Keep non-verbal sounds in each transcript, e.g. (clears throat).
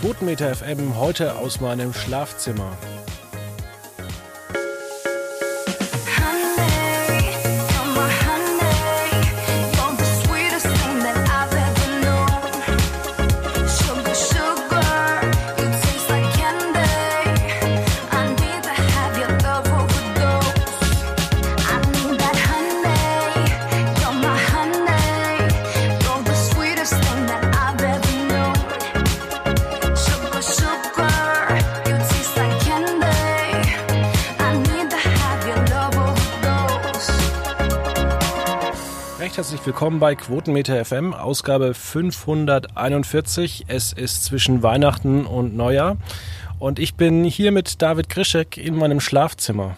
Quotenmeter FM heute aus meinem Schlafzimmer. Willkommen bei Quotenmeter FM, Ausgabe 541. Es ist zwischen Weihnachten und Neujahr und ich bin hier mit David Grischek in meinem Schlafzimmer.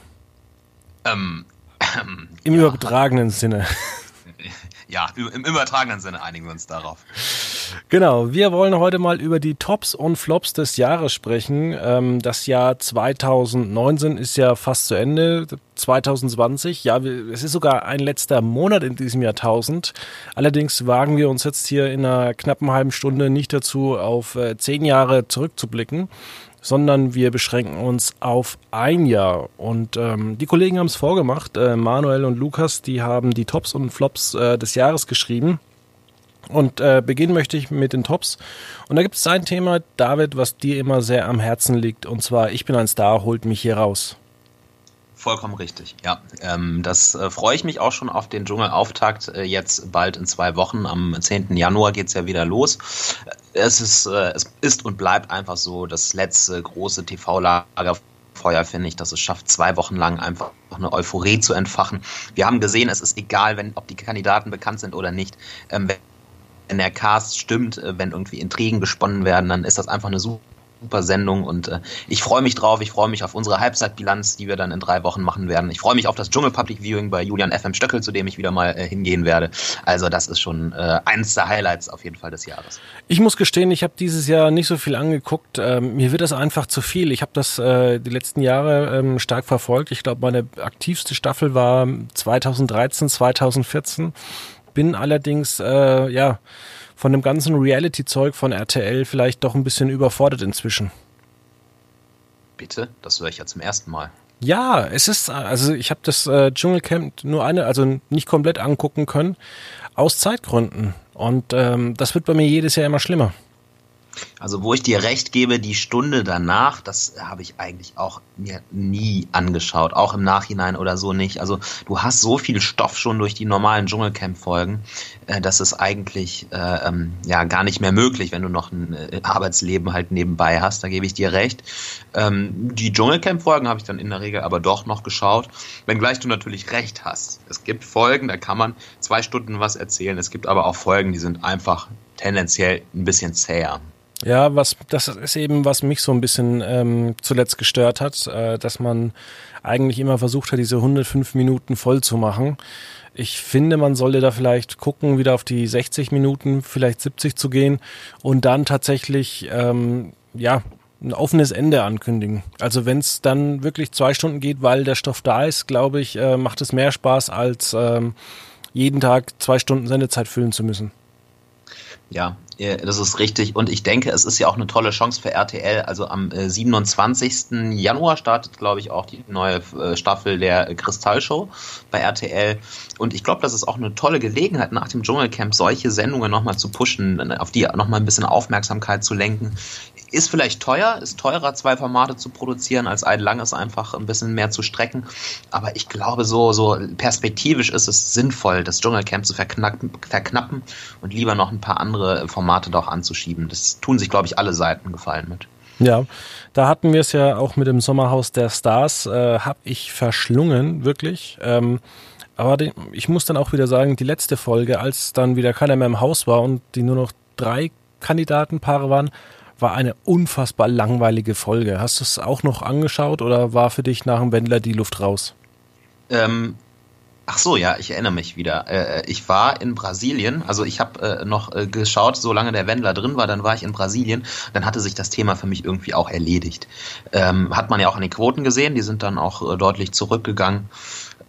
Ähm, ähm (clears throat) Im ja. übertragenen Sinne. Ja, im übertragenen Sinne einigen wir uns darauf. Genau, wir wollen heute mal über die Tops und Flops des Jahres sprechen. Ähm, das Jahr 2019 ist ja fast zu Ende. 2020, ja, es ist sogar ein letzter Monat in diesem Jahrtausend. Allerdings wagen wir uns jetzt hier in einer knappen halben Stunde nicht dazu, auf äh, zehn Jahre zurückzublicken sondern wir beschränken uns auf ein Jahr. Und ähm, die Kollegen haben es vorgemacht. Äh, Manuel und Lukas, die haben die Tops und Flops äh, des Jahres geschrieben. Und äh, beginnen möchte ich mit den Tops. Und da gibt es ein Thema, David, was dir immer sehr am Herzen liegt. Und zwar, ich bin ein Star, holt mich hier raus. Vollkommen richtig, ja. Ähm, das äh, freue ich mich auch schon auf den Dschungelauftakt. Äh, jetzt bald in zwei Wochen, am 10. Januar geht es ja wieder los. Es ist, äh, es ist und bleibt einfach so das letzte große TV-Lagerfeuer, finde ich, dass es schafft, zwei Wochen lang einfach eine Euphorie zu entfachen. Wir haben gesehen, es ist egal, wenn, ob die Kandidaten bekannt sind oder nicht. Ähm, wenn der Cast stimmt, äh, wenn irgendwie Intrigen gesponnen werden, dann ist das einfach eine super super Sendung und äh, ich freue mich drauf. Ich freue mich auf unsere Halbzeitbilanz, die wir dann in drei Wochen machen werden. Ich freue mich auf das Dschungel Public Viewing bei Julian FM Stöckel, zu dem ich wieder mal äh, hingehen werde. Also das ist schon äh, eines der Highlights auf jeden Fall des Jahres. Ich muss gestehen, ich habe dieses Jahr nicht so viel angeguckt. Ähm, mir wird das einfach zu viel. Ich habe das äh, die letzten Jahre ähm, stark verfolgt. Ich glaube, meine aktivste Staffel war 2013, 2014. Bin allerdings äh, ja von dem ganzen Reality-Zeug von RTL vielleicht doch ein bisschen überfordert inzwischen. Bitte? Das höre ich ja zum ersten Mal. Ja, es ist, also ich habe das äh, Dschungelcamp nur eine, also nicht komplett angucken können, aus Zeitgründen. Und ähm, das wird bei mir jedes Jahr immer schlimmer. Also wo ich dir recht gebe, die Stunde danach, das habe ich eigentlich auch mir nie angeschaut, auch im Nachhinein oder so nicht. Also du hast so viel Stoff schon durch die normalen Dschungelcamp-Folgen, äh, dass es eigentlich äh, ähm, ja gar nicht mehr möglich, wenn du noch ein äh, Arbeitsleben halt nebenbei hast. Da gebe ich dir recht. Ähm, die Dschungelcamp-Folgen habe ich dann in der Regel aber doch noch geschaut, wenngleich du natürlich recht hast. Es gibt Folgen, da kann man zwei Stunden was erzählen. Es gibt aber auch Folgen, die sind einfach tendenziell ein bisschen zäher. Ja, was das ist eben, was mich so ein bisschen ähm, zuletzt gestört hat, äh, dass man eigentlich immer versucht hat, diese 105 Minuten voll zu machen. Ich finde, man sollte da vielleicht gucken, wieder auf die 60 Minuten, vielleicht 70 zu gehen und dann tatsächlich ähm, ja ein offenes Ende ankündigen. Also wenn es dann wirklich zwei Stunden geht, weil der Stoff da ist, glaube ich, äh, macht es mehr Spaß, als ähm, jeden Tag zwei Stunden Sendezeit füllen zu müssen. Ja, das ist richtig. Und ich denke, es ist ja auch eine tolle Chance für RTL. Also am 27. Äh, Januar startet, glaube ich, auch die neue äh, Staffel der Kristallshow bei RTL. Und ich glaube, das ist auch eine tolle Gelegenheit, nach dem Dschungelcamp solche Sendungen nochmal zu pushen, auf die nochmal ein bisschen Aufmerksamkeit zu lenken. Ist vielleicht teuer, ist teurer, zwei Formate zu produzieren, als ein langes einfach ein bisschen mehr zu strecken. Aber ich glaube, so, so perspektivisch ist es sinnvoll, das Dschungelcamp zu verknappen, verknappen und lieber noch ein paar andere Formate doch anzuschieben. Das tun sich, glaube ich, alle Seiten gefallen mit. Ja, da hatten wir es ja auch mit dem Sommerhaus der Stars, äh, habe ich verschlungen, wirklich. Ähm, aber die, ich muss dann auch wieder sagen, die letzte Folge, als dann wieder keiner mehr im Haus war und die nur noch drei Kandidatenpaare waren, war eine unfassbar langweilige Folge. Hast du es auch noch angeschaut oder war für dich nach dem Wendler die Luft raus? Ähm, ach so, ja, ich erinnere mich wieder. Äh, ich war in Brasilien, also ich habe äh, noch äh, geschaut, solange der Wendler drin war, dann war ich in Brasilien. Dann hatte sich das Thema für mich irgendwie auch erledigt. Ähm, hat man ja auch an den Quoten gesehen, die sind dann auch äh, deutlich zurückgegangen.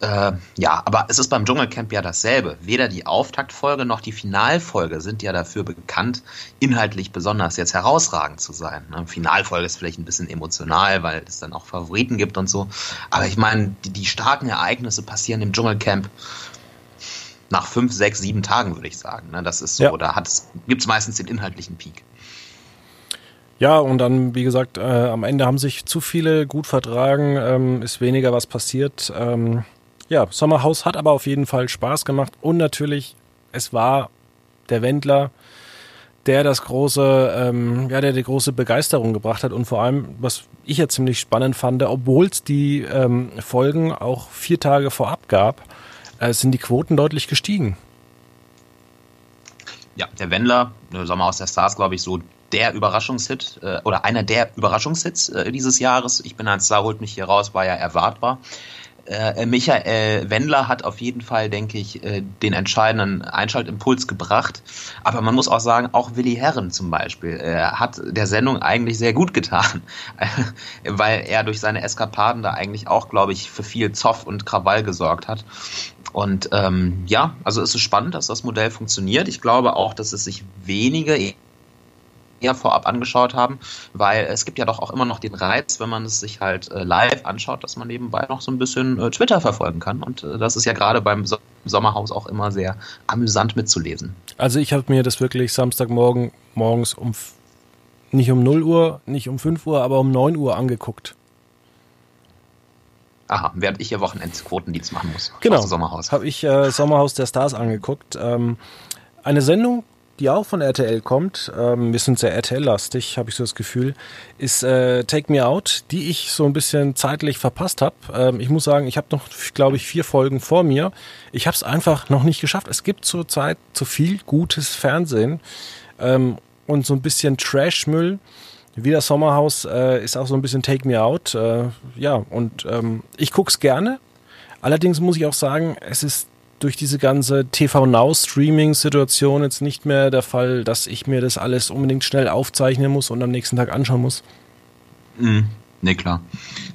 Äh, ja, aber es ist beim Dschungelcamp ja dasselbe. Weder die Auftaktfolge noch die Finalfolge sind ja dafür bekannt, inhaltlich besonders jetzt herausragend zu sein. Ne? Finalfolge ist vielleicht ein bisschen emotional, weil es dann auch Favoriten gibt und so. Aber ich meine, die, die starken Ereignisse passieren im Dschungelcamp nach fünf, sechs, sieben Tagen, würde ich sagen. Ne? Das ist so, ja. da gibt es meistens den inhaltlichen Peak. Ja, und dann, wie gesagt, äh, am Ende haben sich zu viele gut vertragen, ähm, ist weniger was passiert. Ähm, ja, Sommerhaus hat aber auf jeden Fall Spaß gemacht und natürlich, es war der Wendler, der das große, ähm, ja, der die große Begeisterung gebracht hat und vor allem, was ich ja ziemlich spannend fand, obwohl es die ähm, Folgen auch vier Tage vorab gab, äh, sind die Quoten deutlich gestiegen. Ja, der Wendler, Sommerhaus der Stars, glaube ich, so der Überraschungshit äh, oder einer der Überraschungshits äh, dieses Jahres. Ich bin ein Star, holt mich hier raus, war ja erwartbar. Äh, Michael Wendler hat auf jeden Fall, denke ich, äh, den entscheidenden Einschaltimpuls gebracht. Aber man muss auch sagen, auch Willi Herren zum Beispiel äh, hat der Sendung eigentlich sehr gut getan, (laughs) weil er durch seine Eskapaden da eigentlich auch, glaube ich, für viel Zoff und Krawall gesorgt hat. Und ähm, ja, also es ist spannend, dass das Modell funktioniert. Ich glaube auch, dass es sich wenige eher vorab angeschaut haben, weil es gibt ja doch auch immer noch den Reiz, wenn man es sich halt äh, live anschaut, dass man nebenbei noch so ein bisschen äh, Twitter verfolgen kann. Und äh, das ist ja gerade beim so Sommerhaus auch immer sehr amüsant mitzulesen. Also ich habe mir das wirklich Samstagmorgen morgens um nicht um 0 Uhr, nicht um 5 Uhr, aber um 9 Uhr angeguckt. Aha, während ich hier Wochenendquotendienst machen muss. Genau. Sommerhaus. Habe ich äh, Sommerhaus der Stars angeguckt. Ähm, eine Sendung, die auch von RTL kommt, ähm, wir sind sehr RTL-lastig, habe ich so das Gefühl, ist äh, Take Me Out, die ich so ein bisschen zeitlich verpasst habe. Ähm, ich muss sagen, ich habe noch, glaube ich, vier Folgen vor mir. Ich habe es einfach noch nicht geschafft. Es gibt zurzeit zu viel gutes Fernsehen ähm, und so ein bisschen Trash-Müll. Wie das Sommerhaus äh, ist auch so ein bisschen Take Me Out. Äh, ja, und ähm, ich guck's gerne. Allerdings muss ich auch sagen, es ist durch diese ganze TV Now Streaming Situation jetzt nicht mehr der Fall, dass ich mir das alles unbedingt schnell aufzeichnen muss und am nächsten Tag anschauen muss. Mhm. Nee, klar.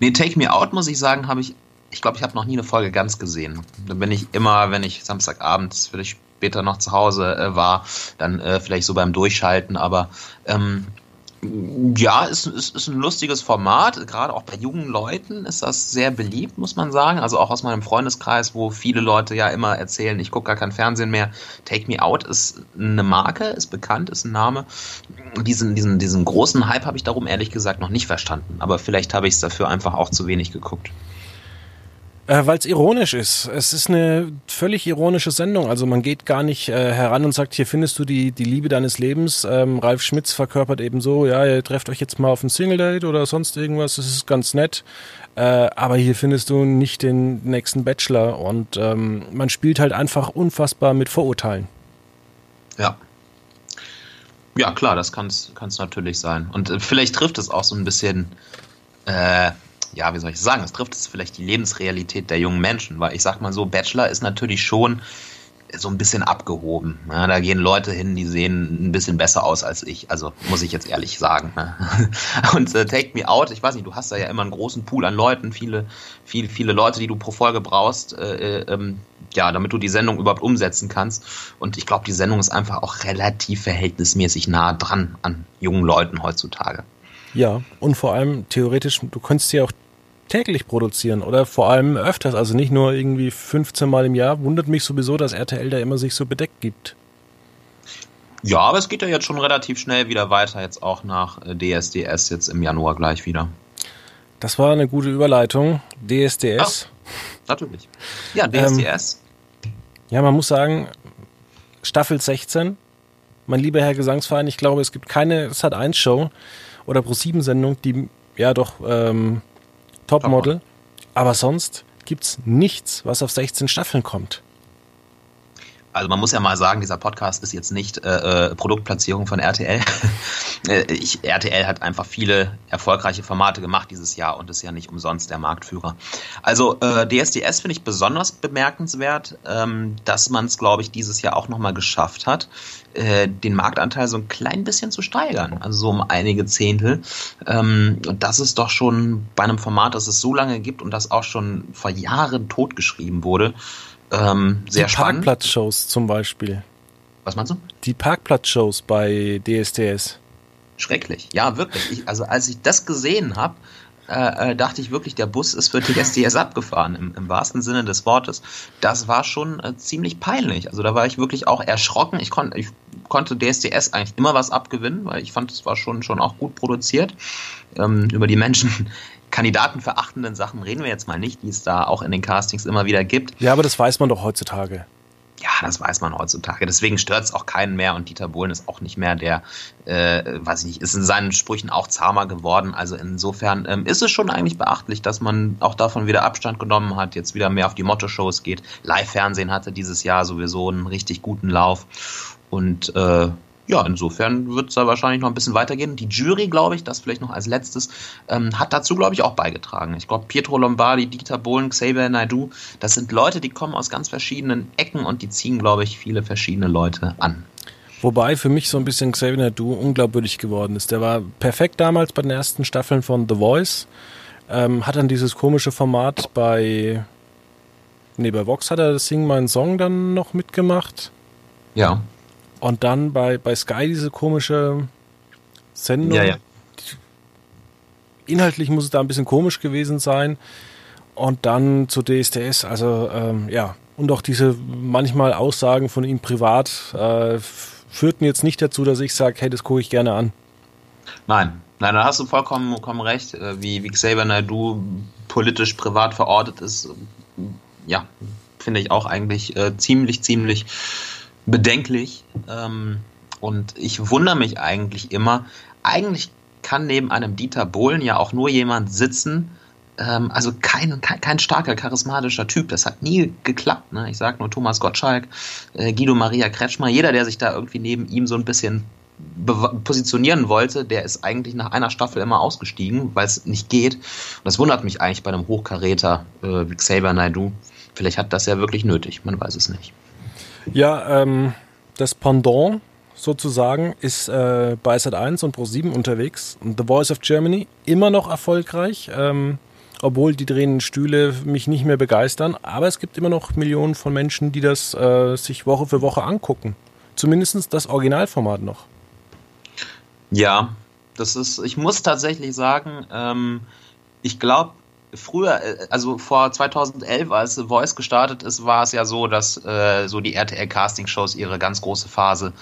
Nee, Take Me Out, muss ich sagen, habe ich, ich glaube, ich habe noch nie eine Folge ganz gesehen. Da bin ich immer, wenn ich Samstagabend vielleicht später noch zu Hause äh, war, dann äh, vielleicht so beim Durchschalten, aber ähm, ja, ist, ist, ist ein lustiges Format. Gerade auch bei jungen Leuten ist das sehr beliebt, muss man sagen. Also auch aus meinem Freundeskreis, wo viele Leute ja immer erzählen, ich gucke gar kein Fernsehen mehr. Take Me Out ist eine Marke, ist bekannt, ist ein Name. Diesen, diesen, diesen großen Hype habe ich darum ehrlich gesagt noch nicht verstanden. Aber vielleicht habe ich es dafür einfach auch zu wenig geguckt. Äh, Weil es ironisch ist. Es ist eine völlig ironische Sendung. Also man geht gar nicht äh, heran und sagt, hier findest du die, die Liebe deines Lebens. Ähm, Ralf Schmitz verkörpert eben so, ja, ihr trefft euch jetzt mal auf ein Single-Date oder sonst irgendwas. Das ist ganz nett. Äh, aber hier findest du nicht den nächsten Bachelor. Und ähm, man spielt halt einfach unfassbar mit Vorurteilen. Ja. Ja, klar, das kann es natürlich sein. Und äh, vielleicht trifft es auch so ein bisschen äh, ja, wie soll ich sagen, es trifft es vielleicht die Lebensrealität der jungen Menschen, weil ich sag mal so, Bachelor ist natürlich schon so ein bisschen abgehoben. Ja, da gehen Leute hin, die sehen ein bisschen besser aus als ich. Also muss ich jetzt ehrlich sagen. Ne? (laughs) Und äh, Take Me Out, ich weiß nicht, du hast da ja immer einen großen Pool an Leuten, viele, viele, viele Leute, die du pro Folge brauchst, äh, äh, ähm, ja, damit du die Sendung überhaupt umsetzen kannst. Und ich glaube, die Sendung ist einfach auch relativ verhältnismäßig nah dran an jungen Leuten heutzutage. Ja, und vor allem theoretisch, du könntest sie auch täglich produzieren oder vor allem öfters, also nicht nur irgendwie 15 Mal im Jahr. Wundert mich sowieso, dass RTL da immer sich so bedeckt gibt. Ja, aber es geht ja jetzt schon relativ schnell wieder weiter, jetzt auch nach DSDS, äh, jetzt im Januar gleich wieder. Das war eine gute Überleitung. DSDS. Ach, natürlich. Ja, DSDS. Ähm, ja, man muss sagen, Staffel 16. Mein lieber Herr Gesangsverein, ich glaube, es gibt keine Sat1-Show oder Pro7-Sendung, die ja doch ähm, Topmodel. Top aber sonst gibt's nichts, was auf 16 Staffeln kommt. Also man muss ja mal sagen, dieser Podcast ist jetzt nicht äh, äh Produktplatzierung von RTL. (laughs) Äh, ich, RTL hat einfach viele erfolgreiche Formate gemacht dieses Jahr und ist ja nicht umsonst der Marktführer. Also äh, DSDS finde ich besonders bemerkenswert, ähm, dass man es, glaube ich, dieses Jahr auch nochmal geschafft hat, äh, den Marktanteil so ein klein bisschen zu steigern, also so um einige Zehntel. Ähm, und das ist doch schon bei einem Format, das es so lange gibt und das auch schon vor Jahren totgeschrieben wurde, ähm, sehr Die spannend. Parkplatzshows zum Beispiel. Was meinst du? Die Parkplatzshows bei DSDS. Schrecklich. Ja, wirklich. Ich, also als ich das gesehen habe, äh, äh, dachte ich wirklich, der Bus ist für DSDS (laughs) abgefahren, im, im wahrsten Sinne des Wortes. Das war schon äh, ziemlich peinlich. Also da war ich wirklich auch erschrocken. Ich, kon ich konnte DSDS eigentlich immer was abgewinnen, weil ich fand, es war schon, schon auch gut produziert. Ähm, über die Menschen, kandidatenverachtenden Sachen reden wir jetzt mal nicht, die es da auch in den Castings immer wieder gibt. Ja, aber das weiß man doch heutzutage. Ja, das weiß man heutzutage. Deswegen stört es auch keinen mehr und Dieter Bohlen ist auch nicht mehr der, äh, weiß ich nicht, ist in seinen Sprüchen auch zahmer geworden. Also insofern ähm, ist es schon eigentlich beachtlich, dass man auch davon wieder Abstand genommen hat, jetzt wieder mehr auf die Motto-Shows geht. Live-Fernsehen hatte dieses Jahr sowieso einen richtig guten Lauf. Und äh, ja, insofern wird es da wahrscheinlich noch ein bisschen weitergehen. Die Jury, glaube ich, das vielleicht noch als letztes, ähm, hat dazu, glaube ich, auch beigetragen. Ich glaube, Pietro Lombardi, Dieter Bohlen, Xavier Naidu, das sind Leute, die kommen aus ganz verschiedenen Ecken und die ziehen, glaube ich, viele verschiedene Leute an. Wobei für mich so ein bisschen Xavier Naidu unglaubwürdig geworden ist. Der war perfekt damals bei den ersten Staffeln von The Voice, ähm, hat dann dieses komische Format bei, nee, bei Vox hat er das Sing Mein Song dann noch mitgemacht. Ja. Und dann bei, bei Sky diese komische Sendung. Ja, ja. Inhaltlich muss es da ein bisschen komisch gewesen sein. Und dann zu DSDS, also ähm, ja, und auch diese manchmal Aussagen von ihm privat äh, führten jetzt nicht dazu, dass ich sage, hey, das gucke ich gerne an. Nein, nein, da hast du vollkommen, vollkommen recht. Äh, wie, wie Xavier Naidoo politisch privat verortet ist, ja, finde ich auch eigentlich äh, ziemlich, ziemlich bedenklich. Ähm, und ich wundere mich eigentlich immer, eigentlich kann neben einem Dieter Bohlen ja auch nur jemand sitzen, ähm, also kein, kein, kein, starker, charismatischer Typ. Das hat nie geklappt. Ne? Ich sage nur Thomas Gottschalk, äh, Guido Maria Kretschmer, jeder, der sich da irgendwie neben ihm so ein bisschen positionieren wollte, der ist eigentlich nach einer Staffel immer ausgestiegen, weil es nicht geht. Und das wundert mich eigentlich bei einem Hochkaräter äh, wie Xavier Naidoo. Vielleicht hat das ja wirklich nötig, man weiß es nicht. Ja, ähm, das Pendant sozusagen ist äh, bei Sat1 und Pro7 unterwegs. The Voice of Germany immer noch erfolgreich, ähm, obwohl die drehenden Stühle mich nicht mehr begeistern. Aber es gibt immer noch Millionen von Menschen, die das äh, sich Woche für Woche angucken. Zumindest das Originalformat noch. Ja, das ist, ich muss tatsächlich sagen, ähm, ich glaube, früher, äh, also vor 2011, als The Voice gestartet ist, war es ja so, dass äh, so die RTL-Casting-Shows ihre ganz große Phase,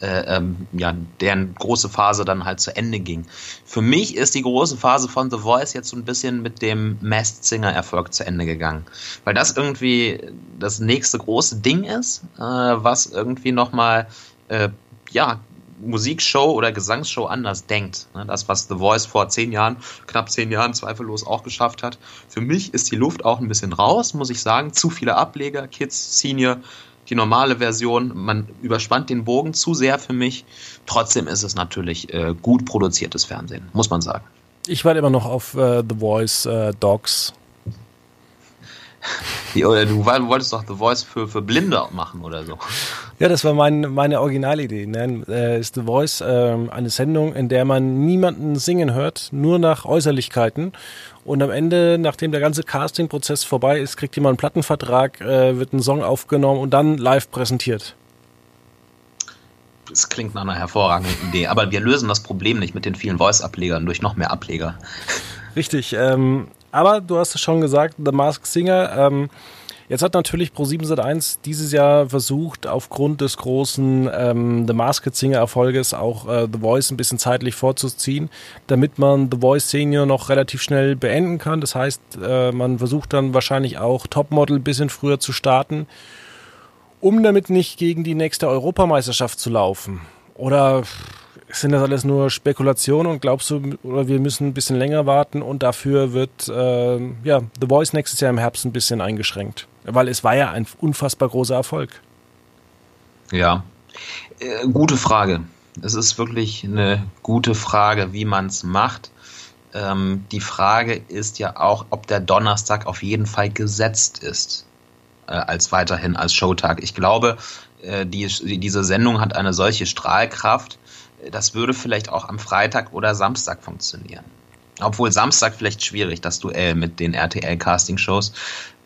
äh, ähm, ja, deren große Phase dann halt zu Ende ging. Für mich ist die große Phase von The Voice jetzt so ein bisschen mit dem Masked Singer-Erfolg zu Ende gegangen. Weil das irgendwie das nächste große Ding ist, äh, was irgendwie nochmal, äh, ja, Musikshow oder Gesangsshow anders denkt. Ne, das, was The Voice vor zehn Jahren, knapp zehn Jahren zweifellos auch geschafft hat. Für mich ist die Luft auch ein bisschen raus, muss ich sagen. Zu viele Ableger, Kids, Senior, die normale Version. Man überspannt den Bogen zu sehr für mich. Trotzdem ist es natürlich äh, gut produziertes Fernsehen, muss man sagen. Ich warte immer noch auf äh, The Voice äh, Dogs oder du wolltest doch The Voice für, für Blinde machen oder so. Ja, das war mein, meine Originalidee. Ne? Äh, ist The Voice äh, eine Sendung, in der man niemanden singen hört, nur nach Äußerlichkeiten. Und am Ende, nachdem der ganze Casting-Prozess vorbei ist, kriegt jemand einen Plattenvertrag, äh, wird ein Song aufgenommen und dann live präsentiert. Das klingt nach einer hervorragenden Idee. Aber wir lösen das Problem nicht mit den vielen Voice-Ablegern durch noch mehr Ableger. Richtig. Ähm, aber du hast es schon gesagt, The Masked Singer. Ähm, jetzt hat natürlich Pro7 Sat1 dieses Jahr versucht, aufgrund des großen ähm, The Masked Singer Erfolges auch äh, The Voice ein bisschen zeitlich vorzuziehen, damit man The Voice Senior noch relativ schnell beenden kann. Das heißt, äh, man versucht dann wahrscheinlich auch Topmodel ein bisschen früher zu starten, um damit nicht gegen die nächste Europameisterschaft zu laufen. Oder sind das alles nur Spekulationen und glaubst du, oder wir müssen ein bisschen länger warten und dafür wird äh, ja, The Voice nächstes Jahr im Herbst ein bisschen eingeschränkt? Weil es war ja ein unfassbar großer Erfolg. Ja, äh, gute Frage. Es ist wirklich eine gute Frage, wie man es macht. Ähm, die Frage ist ja auch, ob der Donnerstag auf jeden Fall gesetzt ist äh, als weiterhin als Showtag. Ich glaube, äh, die, diese Sendung hat eine solche Strahlkraft, das würde vielleicht auch am Freitag oder Samstag funktionieren. Obwohl Samstag vielleicht schwierig, das Duell mit den RTL-Casting-Shows.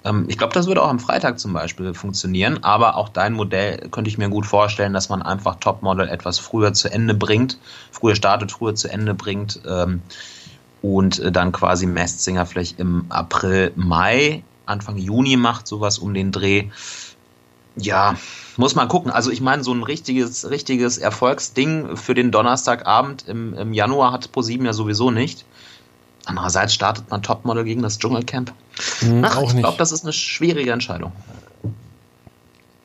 Ähm, ich glaube, das würde auch am Freitag zum Beispiel funktionieren, aber auch dein Modell könnte ich mir gut vorstellen, dass man einfach Topmodel etwas früher zu Ende bringt, früher startet, früher zu Ende bringt ähm, und äh, dann quasi Mestsinger vielleicht im April, Mai, Anfang Juni macht, sowas um den Dreh. Ja, muss man gucken. Also ich meine, so ein richtiges, richtiges Erfolgsding für den Donnerstagabend im, im Januar hat ProSieben ja sowieso nicht. Andererseits startet man Topmodel gegen das Dschungelcamp. Mhm, Ach, ich glaube, das ist eine schwierige Entscheidung.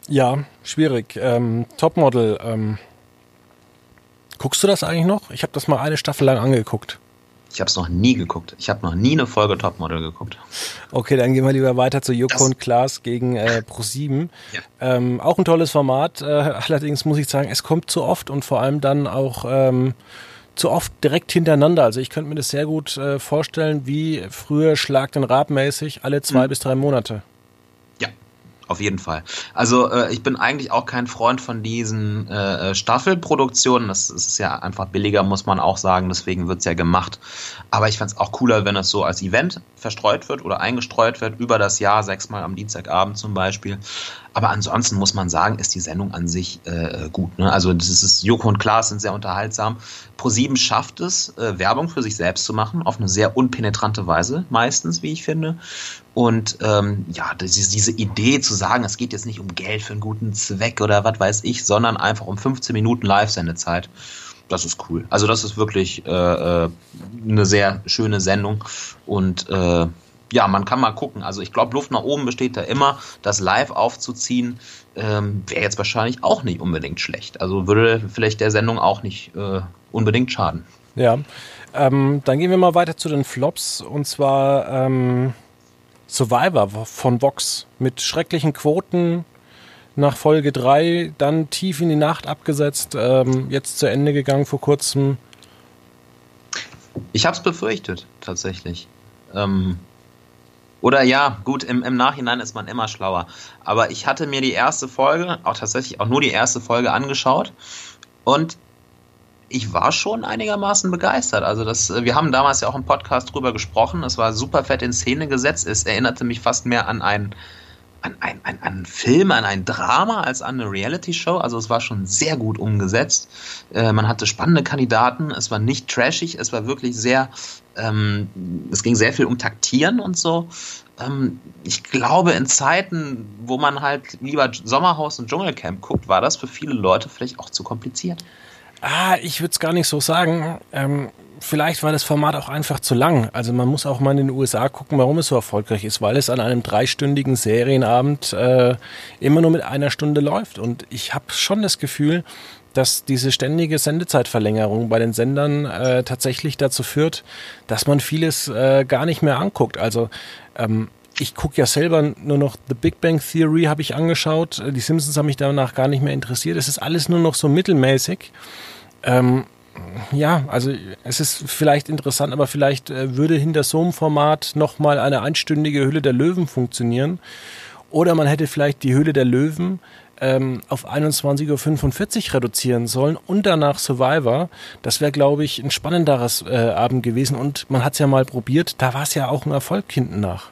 Ja, schwierig. Ähm, Topmodel. Ähm, guckst du das eigentlich noch? Ich habe das mal eine Staffel lang angeguckt. Ich habe es noch nie geguckt. Ich habe noch nie eine Folge Topmodel geguckt. Okay, dann gehen wir lieber weiter zu Joko und Klaas gegen äh, Pro7. Ja. Ähm, auch ein tolles Format. Äh, allerdings muss ich sagen, es kommt zu oft und vor allem dann auch ähm, zu oft direkt hintereinander. Also ich könnte mir das sehr gut äh, vorstellen, wie früher Schlag den Rab mäßig alle zwei mhm. bis drei Monate. Auf jeden Fall. Also äh, ich bin eigentlich auch kein Freund von diesen äh, äh Staffelproduktionen. Das, ist ja einfach billiger, muss man auch sagen. Deswegen wird's ja gemacht. Aber ich fände auch cooler, wenn es so als Event verstreut wird oder eingestreut wird über das Jahr, sechsmal am Dienstagabend zum Beispiel. Aber ansonsten muss man sagen, ist die Sendung an sich äh, gut. Ne? Also das ist Joko und Klaas sind sehr unterhaltsam. ProSieben schafft es, äh, Werbung für sich selbst zu machen, auf eine sehr unpenetrante Weise, meistens, wie ich finde. Und ähm, ja, diese, Idee zu sagen, es geht jetzt nicht um Geld für einen guten Zweck oder was weiß ich, sondern einfach um 15 Minuten Live-Sendezeit. Das ist cool. Also das ist wirklich äh, äh, eine sehr schöne Sendung und äh, ja, man kann mal gucken. Also ich glaube, Luft nach oben besteht da immer. Das live aufzuziehen ähm, wäre jetzt wahrscheinlich auch nicht unbedingt schlecht. Also würde vielleicht der Sendung auch nicht äh, unbedingt schaden. Ja, ähm, dann gehen wir mal weiter zu den Flops und zwar ähm, Survivor von Vox mit schrecklichen Quoten nach Folge 3, dann tief in die Nacht abgesetzt, ähm, jetzt zu Ende gegangen vor kurzem. Ich habe es befürchtet, tatsächlich. Ähm, oder ja, gut, im, im Nachhinein ist man immer schlauer. Aber ich hatte mir die erste Folge, auch tatsächlich auch nur die erste Folge angeschaut und ich war schon einigermaßen begeistert. Also das, wir haben damals ja auch im Podcast drüber gesprochen. Es war super fett in Szene gesetzt. Es erinnerte mich fast mehr an ein an ein, ein, ein Film, an ein Drama als an eine Reality-Show. Also es war schon sehr gut umgesetzt. Äh, man hatte spannende Kandidaten. Es war nicht trashig. Es war wirklich sehr, ähm, es ging sehr viel um Taktieren und so. Ähm, ich glaube, in Zeiten, wo man halt lieber Sommerhaus und Dschungelcamp guckt, war das für viele Leute vielleicht auch zu kompliziert. Ah, ich würde es gar nicht so sagen. Ähm, vielleicht war das Format auch einfach zu lang. Also man muss auch mal in den USA gucken, warum es so erfolgreich ist, weil es an einem dreistündigen Serienabend äh, immer nur mit einer Stunde läuft. Und ich habe schon das Gefühl, dass diese ständige Sendezeitverlängerung bei den Sendern äh, tatsächlich dazu führt, dass man vieles äh, gar nicht mehr anguckt. Also ähm, ich gucke ja selber nur noch The Big Bang Theory habe ich angeschaut. Die Simpsons haben mich danach gar nicht mehr interessiert. Es ist alles nur noch so mittelmäßig. Ähm, ja, also es ist vielleicht interessant, aber vielleicht äh, würde hinter so einem Format nochmal eine einstündige Hülle der Löwen funktionieren. Oder man hätte vielleicht die Hülle der Löwen ähm, auf 21.45 Uhr reduzieren sollen und danach Survivor. Das wäre, glaube ich, ein spannenderes äh, Abend gewesen. Und man hat es ja mal probiert, da war es ja auch ein Erfolg hinten nach.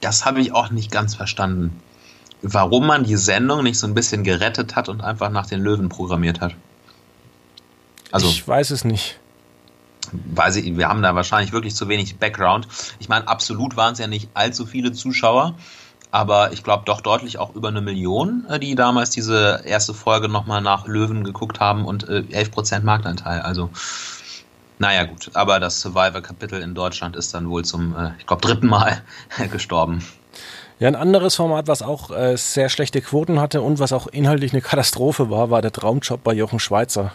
Das habe ich auch nicht ganz verstanden. Warum man die Sendung nicht so ein bisschen gerettet hat und einfach nach den Löwen programmiert hat. Also, ich weiß es nicht. Weiß ich, wir haben da wahrscheinlich wirklich zu wenig Background. Ich meine, absolut waren es ja nicht allzu viele Zuschauer, aber ich glaube doch deutlich auch über eine Million, äh, die damals diese erste Folge nochmal nach Löwen geguckt haben und äh, 11% Marktanteil. Also, naja, gut. Aber das Survivor-Kapitel in Deutschland ist dann wohl zum, äh, ich glaube, dritten Mal (laughs) gestorben. Ja, ein anderes Format, was auch äh, sehr schlechte Quoten hatte und was auch inhaltlich eine Katastrophe war, war der Traumjob bei Jochen Schweizer.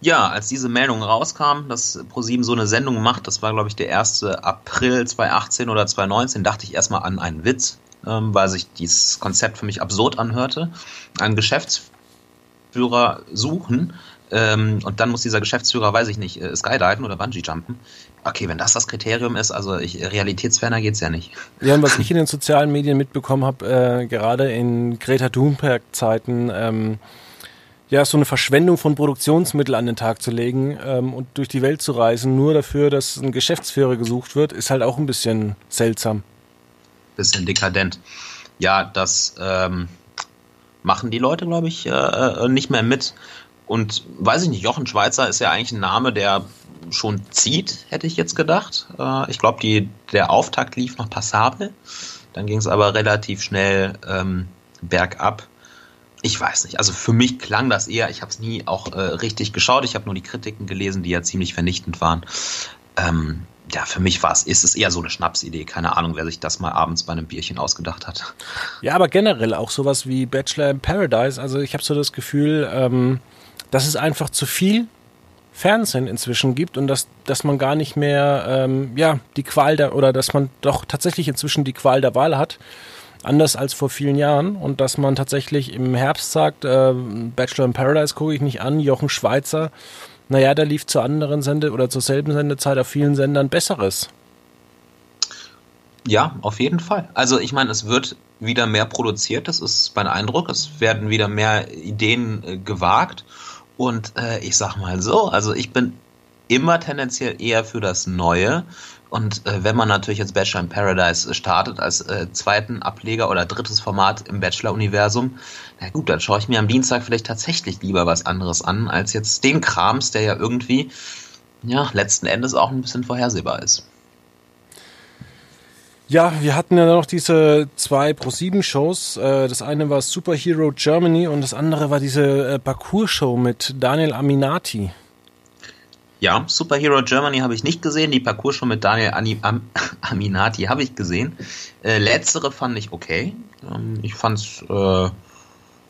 Ja, als diese Meldung rauskam, dass ProSieben so eine Sendung macht, das war glaube ich der 1. April 2018 oder 2019, dachte ich erstmal an einen Witz. ähm, weil sich dieses Konzept für mich absurd anhörte. Einen Geschäftsführer suchen, ähm, und dann muss dieser Geschäftsführer, weiß ich nicht, äh, Skydiven oder Bungee jumpen. Okay, wenn das das Kriterium ist, also ich, realitätsferner geht's ja nicht. Ja, und was ich in den sozialen Medien mitbekommen habe, äh, gerade in Greta Thunberg-Zeiten, ähm, ja, so eine Verschwendung von Produktionsmitteln an den Tag zu legen ähm, und durch die Welt zu reisen, nur dafür, dass ein Geschäftsführer gesucht wird, ist halt auch ein bisschen seltsam. Bisschen dekadent. Ja, das ähm, machen die Leute, glaube ich, äh, äh nicht mehr mit. Und weiß ich nicht, Jochen Schweizer ist ja eigentlich ein Name, der schon zieht, hätte ich jetzt gedacht. Äh, ich glaube, der Auftakt lief noch passabel. Dann ging es aber relativ schnell ähm, bergab. Ich weiß nicht. Also für mich klang das eher, ich habe es nie auch äh, richtig geschaut. Ich habe nur die Kritiken gelesen, die ja ziemlich vernichtend waren. Ähm, ja, für mich war es, ist es eher so eine Schnapsidee. Keine Ahnung, wer sich das mal abends bei einem Bierchen ausgedacht hat. Ja, aber generell auch sowas wie Bachelor in Paradise. Also ich habe so das Gefühl, ähm, dass es einfach zu viel Fernsehen inzwischen gibt und dass, dass man gar nicht mehr, ähm, ja, die Qual der, oder dass man doch tatsächlich inzwischen die Qual der Wahl hat, anders als vor vielen Jahren und dass man tatsächlich im Herbst sagt, äh, Bachelor in Paradise gucke ich nicht an, Jochen Schweizer, naja, da lief zur anderen Sende oder zur selben Sendezeit auf vielen Sendern Besseres. Ja, auf jeden Fall. Also ich meine, es wird wieder mehr produziert, das ist mein Eindruck. Es werden wieder mehr Ideen äh, gewagt. Und äh, ich sag mal so, also ich bin immer tendenziell eher für das Neue. Und äh, wenn man natürlich jetzt Bachelor in Paradise startet als äh, zweiten Ableger oder drittes Format im Bachelor-Universum, na gut, dann schaue ich mir am Dienstag vielleicht tatsächlich lieber was anderes an, als jetzt den Krams, der ja irgendwie, ja, letzten Endes auch ein bisschen vorhersehbar ist. Ja, wir hatten ja noch diese zwei Pro-7-Shows. Äh, das eine war Superhero Germany und das andere war diese äh, Parcours-Show mit Daniel Aminati. Ja, Superhero Germany habe ich nicht gesehen. Die Parcours-Show mit Daniel Am (laughs) Aminati habe ich gesehen. Äh, letztere fand ich okay. Ähm, ich fand's. Äh,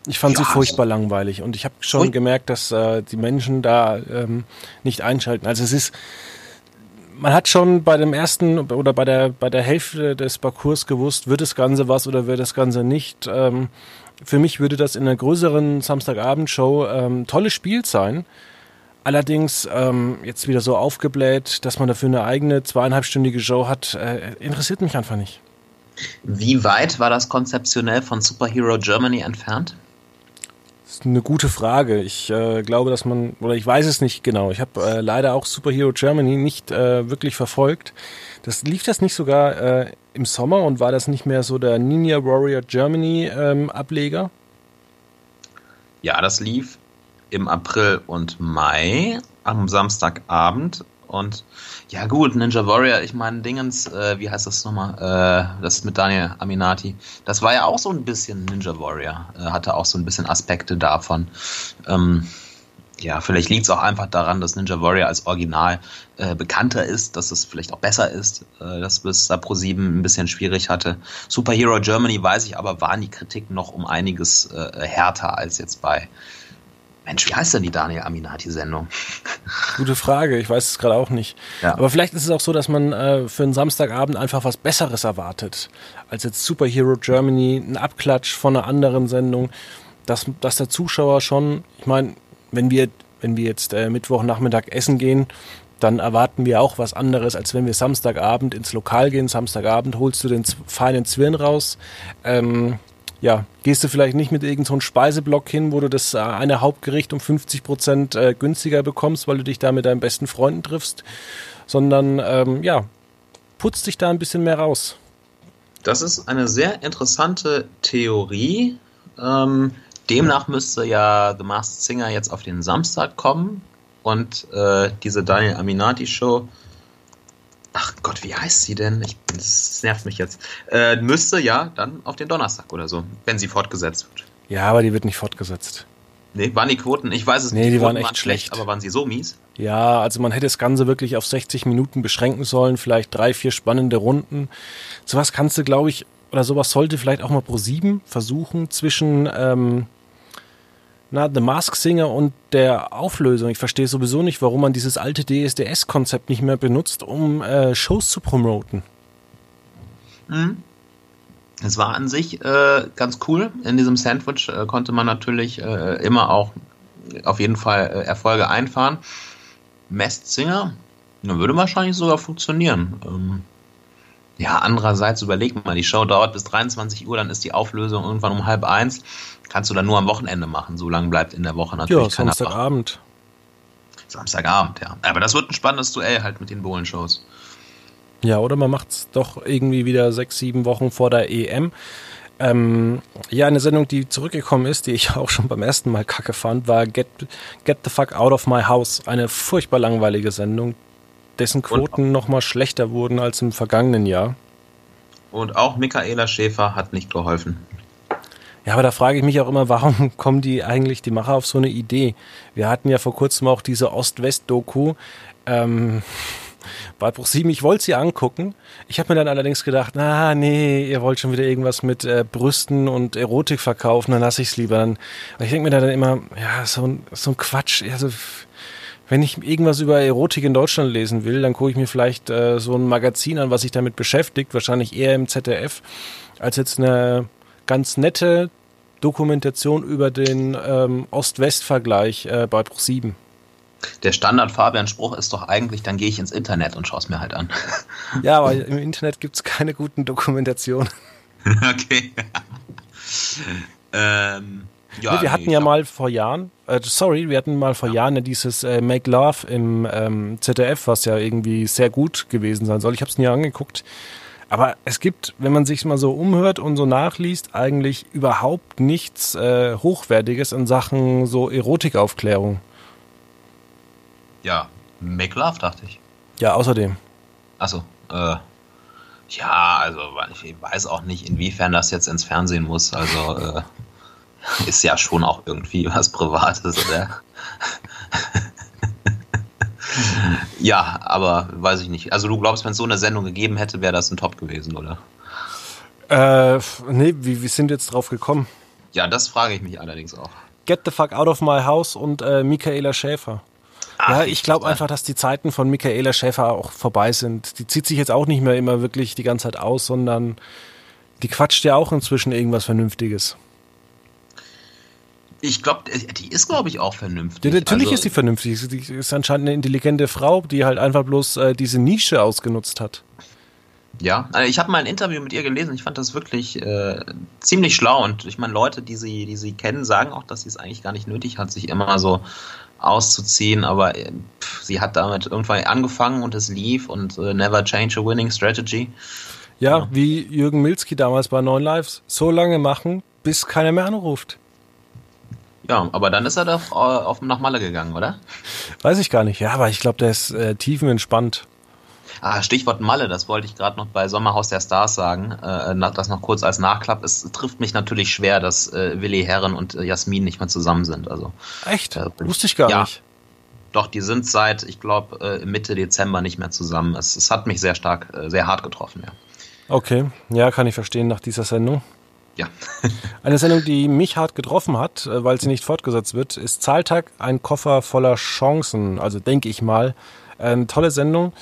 ich fand ja, sie furchtbar langweilig und ich habe schon gemerkt, dass äh, die Menschen da ähm, nicht einschalten. Also es ist man hat schon bei dem ersten oder bei der, bei der Hälfte des Parcours gewusst, wird das Ganze was oder wird das Ganze nicht. Ähm, für mich würde das in einer größeren Samstagabendshow ähm, tolles Spiel sein. Allerdings ähm, jetzt wieder so aufgebläht, dass man dafür eine eigene zweieinhalbstündige Show hat, äh, interessiert mich einfach nicht. Wie weit war das konzeptionell von Superhero Germany entfernt? Das ist eine gute Frage. Ich äh, glaube, dass man, oder ich weiß es nicht genau. Ich habe äh, leider auch Superhero Germany nicht äh, wirklich verfolgt. Das lief das nicht sogar äh, im Sommer und war das nicht mehr so der Ninja Warrior Germany ähm, Ableger? Ja, das lief im April und Mai am Samstagabend und ja gut, Ninja Warrior, ich meine Dingens, äh, wie heißt das nochmal? Äh, das mit Daniel Aminati. Das war ja auch so ein bisschen Ninja Warrior. Äh, hatte auch so ein bisschen Aspekte davon. Ähm, ja, vielleicht liegt es auch einfach daran, dass Ninja Warrior als Original äh, bekannter ist, dass es vielleicht auch besser ist, äh, dass es da Pro 7 ein bisschen schwierig hatte. Superhero Germany weiß ich aber, waren die Kritiken noch um einiges äh, härter als jetzt bei Mensch, wie heißt denn die Daniel Aminati-Sendung? (laughs) Gute Frage, ich weiß es gerade auch nicht. Ja. Aber vielleicht ist es auch so, dass man äh, für einen Samstagabend einfach was Besseres erwartet, als jetzt Superhero Germany, ein Abklatsch von einer anderen Sendung, dass, dass der Zuschauer schon, ich meine, wenn wir, wenn wir jetzt äh, Mittwochnachmittag essen gehen, dann erwarten wir auch was anderes, als wenn wir Samstagabend ins Lokal gehen. Samstagabend holst du den feinen Zwirn raus. Ähm, ja, gehst du vielleicht nicht mit irgendeinem so Speiseblock hin, wo du das äh, eine Hauptgericht um 50 Prozent äh, günstiger bekommst, weil du dich da mit deinen besten Freunden triffst, sondern ähm, ja, putzt dich da ein bisschen mehr raus. Das ist eine sehr interessante Theorie. Ähm, demnach müsste ja The Masked Singer jetzt auf den Samstag kommen und äh, diese Daniel Aminati Show ach Gott, wie heißt sie denn? Ich, das nervt mich jetzt. Äh, müsste ja dann auf den Donnerstag oder so, wenn sie fortgesetzt wird. Ja, aber die wird nicht fortgesetzt. Nee, waren die Quoten, ich weiß es nee, nicht. Die, die waren echt waren schlecht. schlecht. Aber waren sie so mies? Ja, also man hätte das Ganze wirklich auf 60 Minuten beschränken sollen, vielleicht drei, vier spannende Runden. Sowas kannst du, glaube ich, oder sowas sollte vielleicht auch mal pro sieben versuchen zwischen ähm, na, The Mask Singer und der Auflösung. Ich verstehe sowieso nicht, warum man dieses alte DSDS-Konzept nicht mehr benutzt, um äh, Shows zu promoten. Mhm. Es war an sich äh, ganz cool. In diesem Sandwich äh, konnte man natürlich äh, immer auch auf jeden Fall äh, Erfolge einfahren. Mest Singer, würde wahrscheinlich sogar funktionieren. Ähm, ja, andererseits überleg mal, die Show dauert bis 23 Uhr, dann ist die Auflösung irgendwann um halb eins. Kannst du dann nur am Wochenende machen. So lange bleibt in der Woche natürlich ja, keiner Samstagabend. Samstagabend, ja. Aber das wird ein spannendes Duell halt mit den Bohlen-Shows. Ja, oder man macht es doch irgendwie wieder sechs, sieben Wochen vor der EM. Ähm, ja, eine Sendung, die zurückgekommen ist, die ich (laughs) auch schon beim ersten Mal kacke fand, war Get, Get the Fuck Out of My House. Eine furchtbar langweilige Sendung, dessen Quoten nochmal schlechter wurden als im vergangenen Jahr. Und auch Michaela Schäfer hat nicht geholfen. Ja, aber da frage ich mich auch immer, warum (laughs) kommen die eigentlich, die Macher, auf so eine Idee? Wir hatten ja vor kurzem auch diese Ost-West-Doku. Ähm, (laughs) Ballbruch 7, ich wollte sie angucken. Ich habe mir dann allerdings gedacht, na nee, ihr wollt schon wieder irgendwas mit äh, Brüsten und Erotik verkaufen, dann lasse ich es lieber. Dann, ich denke mir dann immer, ja, so ein, so ein Quatsch. Also, wenn ich irgendwas über Erotik in Deutschland lesen will, dann gucke ich mir vielleicht äh, so ein Magazin an, was sich damit beschäftigt, wahrscheinlich eher im ZDF, als jetzt eine ganz nette Dokumentation über den ähm, Ost-West-Vergleich äh, bei Bruch 7. Der Standard-Fabian-Spruch ist doch eigentlich, dann gehe ich ins Internet und schaue es mir halt an. (laughs) Ja, aber im Internet gibt es keine guten Dokumentationen. (laughs) okay. (laughs) ähm, ja, wir hatten nee, ja mal vor Jahren, äh, sorry, wir hatten mal vor ja. Jahren dieses äh, Make Love im ähm, ZDF, was ja irgendwie sehr gut gewesen sein soll. Ich habe es nie angeguckt. Aber es gibt, wenn man sich mal so umhört und so nachliest, eigentlich überhaupt nichts äh, Hochwertiges in Sachen so Erotikaufklärung. Ja, Make Love, dachte ich. Ja, außerdem. Achso, äh, ja, also ich weiß auch nicht, inwiefern das jetzt ins Fernsehen muss. Also äh, ist ja schon auch irgendwie was Privates, oder? ja, aber weiß ich nicht. Also du glaubst, wenn es so eine Sendung gegeben hätte, wäre das ein Top gewesen, oder? Äh, nee, wie, wie sind jetzt drauf gekommen? Ja, das frage ich mich allerdings auch. Get the fuck out of my house und äh, Michaela Schäfer. Ach, ja, ich glaube einfach, dass die Zeiten von Michaela Schäfer auch vorbei sind. Die zieht sich jetzt auch nicht mehr immer wirklich die ganze Zeit aus, sondern die quatscht ja auch inzwischen irgendwas Vernünftiges. Ich glaube, die ist, glaube ich, auch vernünftig. Ja, natürlich also, ist sie vernünftig. Die ist anscheinend eine intelligente Frau, die halt einfach bloß äh, diese Nische ausgenutzt hat. Ja, also ich habe mal ein Interview mit ihr gelesen. Ich fand das wirklich äh, ziemlich schlau. Und ich meine, Leute, die sie, die sie kennen, sagen auch, dass sie es eigentlich gar nicht nötig hat, sich immer so auszuziehen. Aber äh, pff, sie hat damit irgendwann angefangen und es lief und äh, never change a winning strategy. Ja, ja, wie Jürgen Milski damals bei Neun Lives. So lange machen, bis keiner mehr anruft. Ja, aber dann ist er doch äh, auf, nach Malle gegangen, oder? Weiß ich gar nicht. Ja, aber ich glaube, der ist äh, tiefenentspannt. Ah, Stichwort Malle, das wollte ich gerade noch bei Sommerhaus der Stars sagen. Äh, das noch kurz als Nachklapp. Es trifft mich natürlich schwer, dass äh, Willi Herren und äh, Jasmin nicht mehr zusammen sind. Also, Echt? Äh, Wusste ich gar ja, nicht. Doch, die sind seit, ich glaube, äh, Mitte Dezember nicht mehr zusammen. Es, es hat mich sehr stark, äh, sehr hart getroffen, ja. Okay, ja, kann ich verstehen nach dieser Sendung. Ja. (laughs) Eine Sendung, die mich hart getroffen hat, äh, weil sie nicht fortgesetzt wird, ist Zahltag, ein Koffer voller Chancen. Also denke ich mal. Eine tolle Sendung,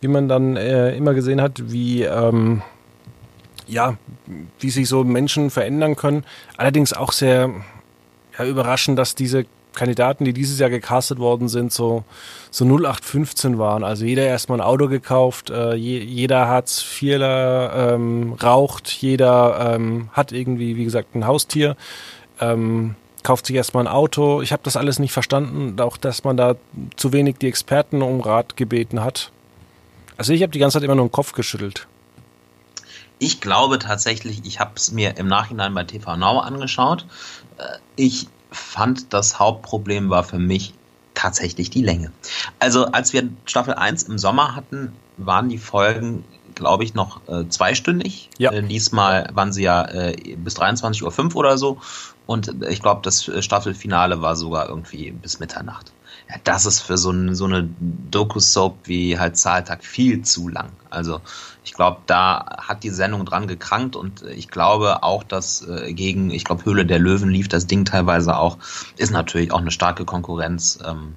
wie man dann äh, immer gesehen hat, wie, ähm, ja, wie sich so Menschen verändern können. Allerdings auch sehr ja, überraschend, dass diese Kandidaten, die dieses Jahr gecastet worden sind, so, so 0815 waren. Also jeder erstmal ein Auto gekauft, äh, je, jeder Hartz IVler ähm, raucht, jeder ähm, hat irgendwie, wie gesagt, ein Haustier, ähm, kauft sich erstmal ein Auto. Ich habe das alles nicht verstanden, auch dass man da zu wenig die Experten um Rat gebeten hat. Also ich habe die ganze Zeit immer nur den Kopf geschüttelt. Ich glaube tatsächlich, ich habe es mir im Nachhinein bei TV Now angeschaut. Äh, ich fand, das Hauptproblem war für mich tatsächlich die Länge. Also als wir Staffel 1 im Sommer hatten, waren die Folgen, glaube ich, noch äh, zweistündig. Ja. Äh, diesmal waren sie ja äh, bis 23.05 Uhr oder so. Und ich glaube, das Staffelfinale war sogar irgendwie bis Mitternacht ja, das ist für so, ein, so eine Doku-Soap wie halt Zahltag viel zu lang. Also ich glaube, da hat die Sendung dran gekrankt und ich glaube auch, dass äh, gegen, ich glaube, Höhle der Löwen lief das Ding teilweise auch, ist natürlich auch eine starke Konkurrenz. Ähm,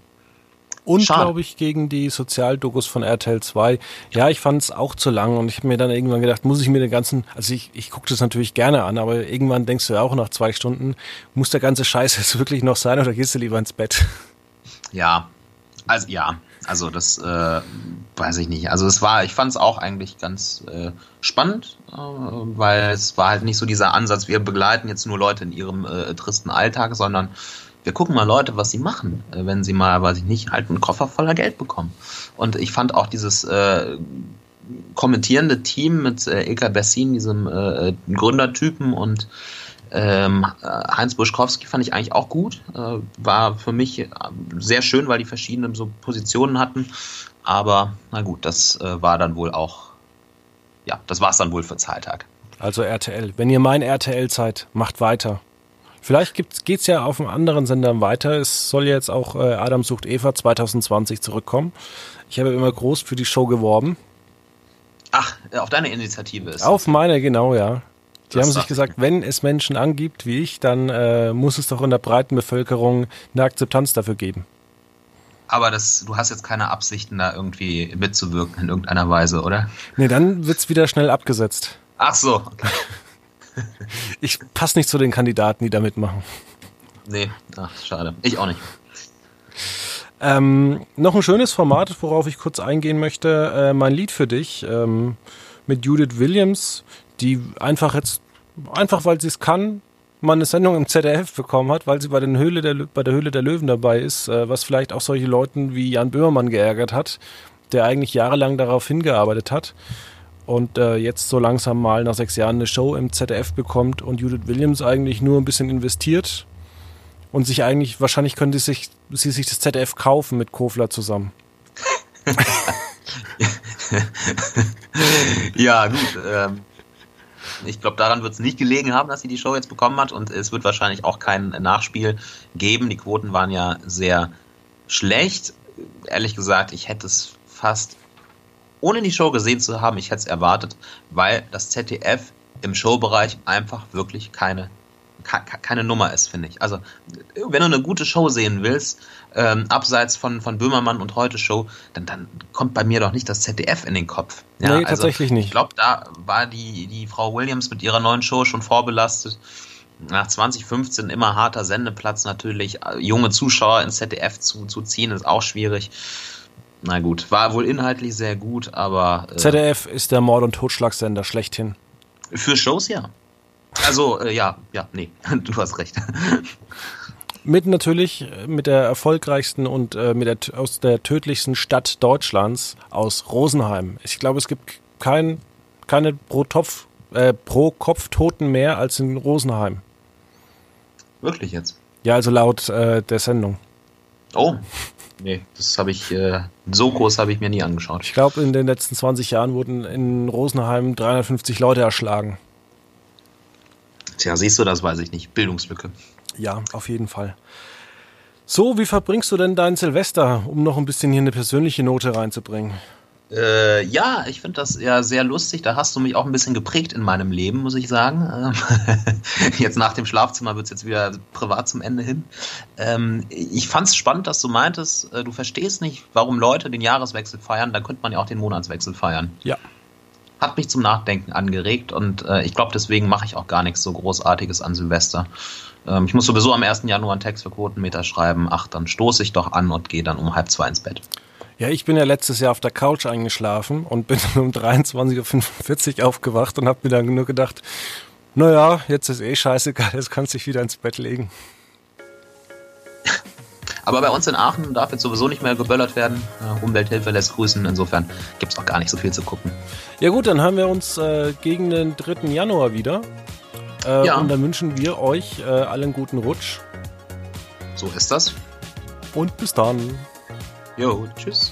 Und glaube ich gegen die Sozialdokus von RTL 2. Ja, ich fand es auch zu lang und ich habe mir dann irgendwann gedacht, muss ich mir den ganzen, also ich, ich gucke das natürlich gerne an, aber irgendwann denkst du ja auch nach zwei Stunden, muss der ganze Scheiß (laughs) jetzt wirklich noch sein oder gehst du lieber ins Bett? Ja, also ja, also das äh, weiß ich nicht. Also es war, ich fand es auch eigentlich ganz äh, spannend, äh, weil es war halt nicht so dieser Ansatz, wir begleiten jetzt nur Leute in ihrem äh, tristen Alltag, sondern wir gucken mal Leute, was sie machen, äh, wenn sie mal, weiß ich nicht, halt einen Koffer voller Geld bekommen. Und ich fand auch dieses äh, kommentierende Team mit äh, Ilka Bessin, diesem äh, Gründertypen und ähm, Heinz Buschkowski fand ich eigentlich auch gut. Äh, war für mich sehr schön, weil die verschiedene so Positionen hatten. Aber na gut, das äh, war dann wohl auch, ja, das war es dann wohl für Zahltag. Also RTL. Wenn ihr mein RTL seid, macht weiter. Vielleicht geht es ja auf einem anderen Sender weiter. Es soll jetzt auch äh, Adam sucht Eva 2020 zurückkommen. Ich habe immer groß für die Show geworben. Ach, auf deine Initiative ist. Auf meine, genau, ja. Die das haben sich gesagt, wenn es Menschen angibt wie ich, dann äh, muss es doch in der breiten Bevölkerung eine Akzeptanz dafür geben. Aber das, du hast jetzt keine Absichten, da irgendwie mitzuwirken in irgendeiner Weise, oder? Nee, dann wird es wieder schnell abgesetzt. Ach so. Okay. (laughs) ich passe nicht zu den Kandidaten, die da mitmachen. Nee, ach, schade. Ich auch nicht. Ähm, noch ein schönes Format, worauf ich kurz eingehen möchte. Äh, mein Lied für dich ähm, mit Judith Williams, die einfach jetzt, einfach weil sie es kann, mal eine Sendung im ZDF bekommen hat, weil sie bei, den Höhle der, bei der Höhle der Löwen dabei ist, äh, was vielleicht auch solche Leuten wie Jan Böhmermann geärgert hat, der eigentlich jahrelang darauf hingearbeitet hat und äh, jetzt so langsam mal nach sechs Jahren eine Show im ZDF bekommt und Judith Williams eigentlich nur ein bisschen investiert und sich eigentlich, wahrscheinlich könnte sich, sie sich das ZDF kaufen mit Kofler zusammen. (laughs) ja, gut. Ähm, ich glaube, daran wird es nicht gelegen haben, dass sie die Show jetzt bekommen hat und es wird wahrscheinlich auch kein Nachspiel geben. Die Quoten waren ja sehr schlecht. Ehrlich gesagt, ich hätte es fast ohne die Show gesehen zu haben, ich hätte es erwartet, weil das ZDF im Showbereich einfach wirklich keine keine Nummer ist, finde ich. Also, wenn du eine gute Show sehen willst, ähm, abseits von, von Böhmermann und Heute Show, dann, dann kommt bei mir doch nicht das ZDF in den Kopf. Ja, nee, also, tatsächlich nicht. Ich glaube, da war die, die Frau Williams mit ihrer neuen Show schon vorbelastet. Nach 2015 immer harter Sendeplatz natürlich. Junge Zuschauer ins ZDF zu, zu ziehen, ist auch schwierig. Na gut, war wohl inhaltlich sehr gut, aber. Äh, ZDF ist der Mord- und Totschlagssender schlechthin. Für Shows ja. Also, äh, ja, ja, nee, (laughs) du hast recht. Mit natürlich äh, mit der erfolgreichsten und äh, mit der, aus der tödlichsten Stadt Deutschlands, aus Rosenheim. Ich glaube, es gibt kein, keine pro, Topf, äh, pro Kopf Toten mehr als in Rosenheim. Wirklich jetzt? Ja, also laut äh, der Sendung. Oh, Nee, das habe ich, äh, so groß habe ich mir nie angeschaut. Ich glaube, in den letzten 20 Jahren wurden in Rosenheim 350 Leute erschlagen. Tja, siehst du, das weiß ich nicht. Bildungslücke. Ja, auf jeden Fall. So, wie verbringst du denn dein Silvester, um noch ein bisschen hier eine persönliche Note reinzubringen? Äh, ja, ich finde das ja sehr lustig. Da hast du mich auch ein bisschen geprägt in meinem Leben, muss ich sagen. Ähm, (laughs) jetzt nach dem Schlafzimmer wird es jetzt wieder privat zum Ende hin. Ähm, ich fand es spannend, dass du meintest, äh, du verstehst nicht, warum Leute den Jahreswechsel feiern. Da könnte man ja auch den Monatswechsel feiern. Ja. Hat mich zum Nachdenken angeregt und äh, ich glaube, deswegen mache ich auch gar nichts so Großartiges an Silvester. Ähm, ich muss sowieso am 1. Januar einen Text für Quotenmeter schreiben. Ach, dann stoße ich doch an und gehe dann um halb zwei ins Bett. Ja, ich bin ja letztes Jahr auf der Couch eingeschlafen und bin (laughs) um 23.45 Uhr aufgewacht und habe mir dann nur gedacht, naja, jetzt ist eh scheißegal, (laughs) jetzt kannst du dich wieder ins Bett legen. Aber bei uns in Aachen darf jetzt sowieso nicht mehr geböllert werden. Umwelthilfe lässt grüßen. Insofern gibt es auch gar nicht so viel zu gucken. Ja gut, dann haben wir uns äh, gegen den 3. Januar wieder. Äh, ja. Und dann wünschen wir euch äh, allen guten Rutsch. So ist das. Und bis dann. Jo, tschüss.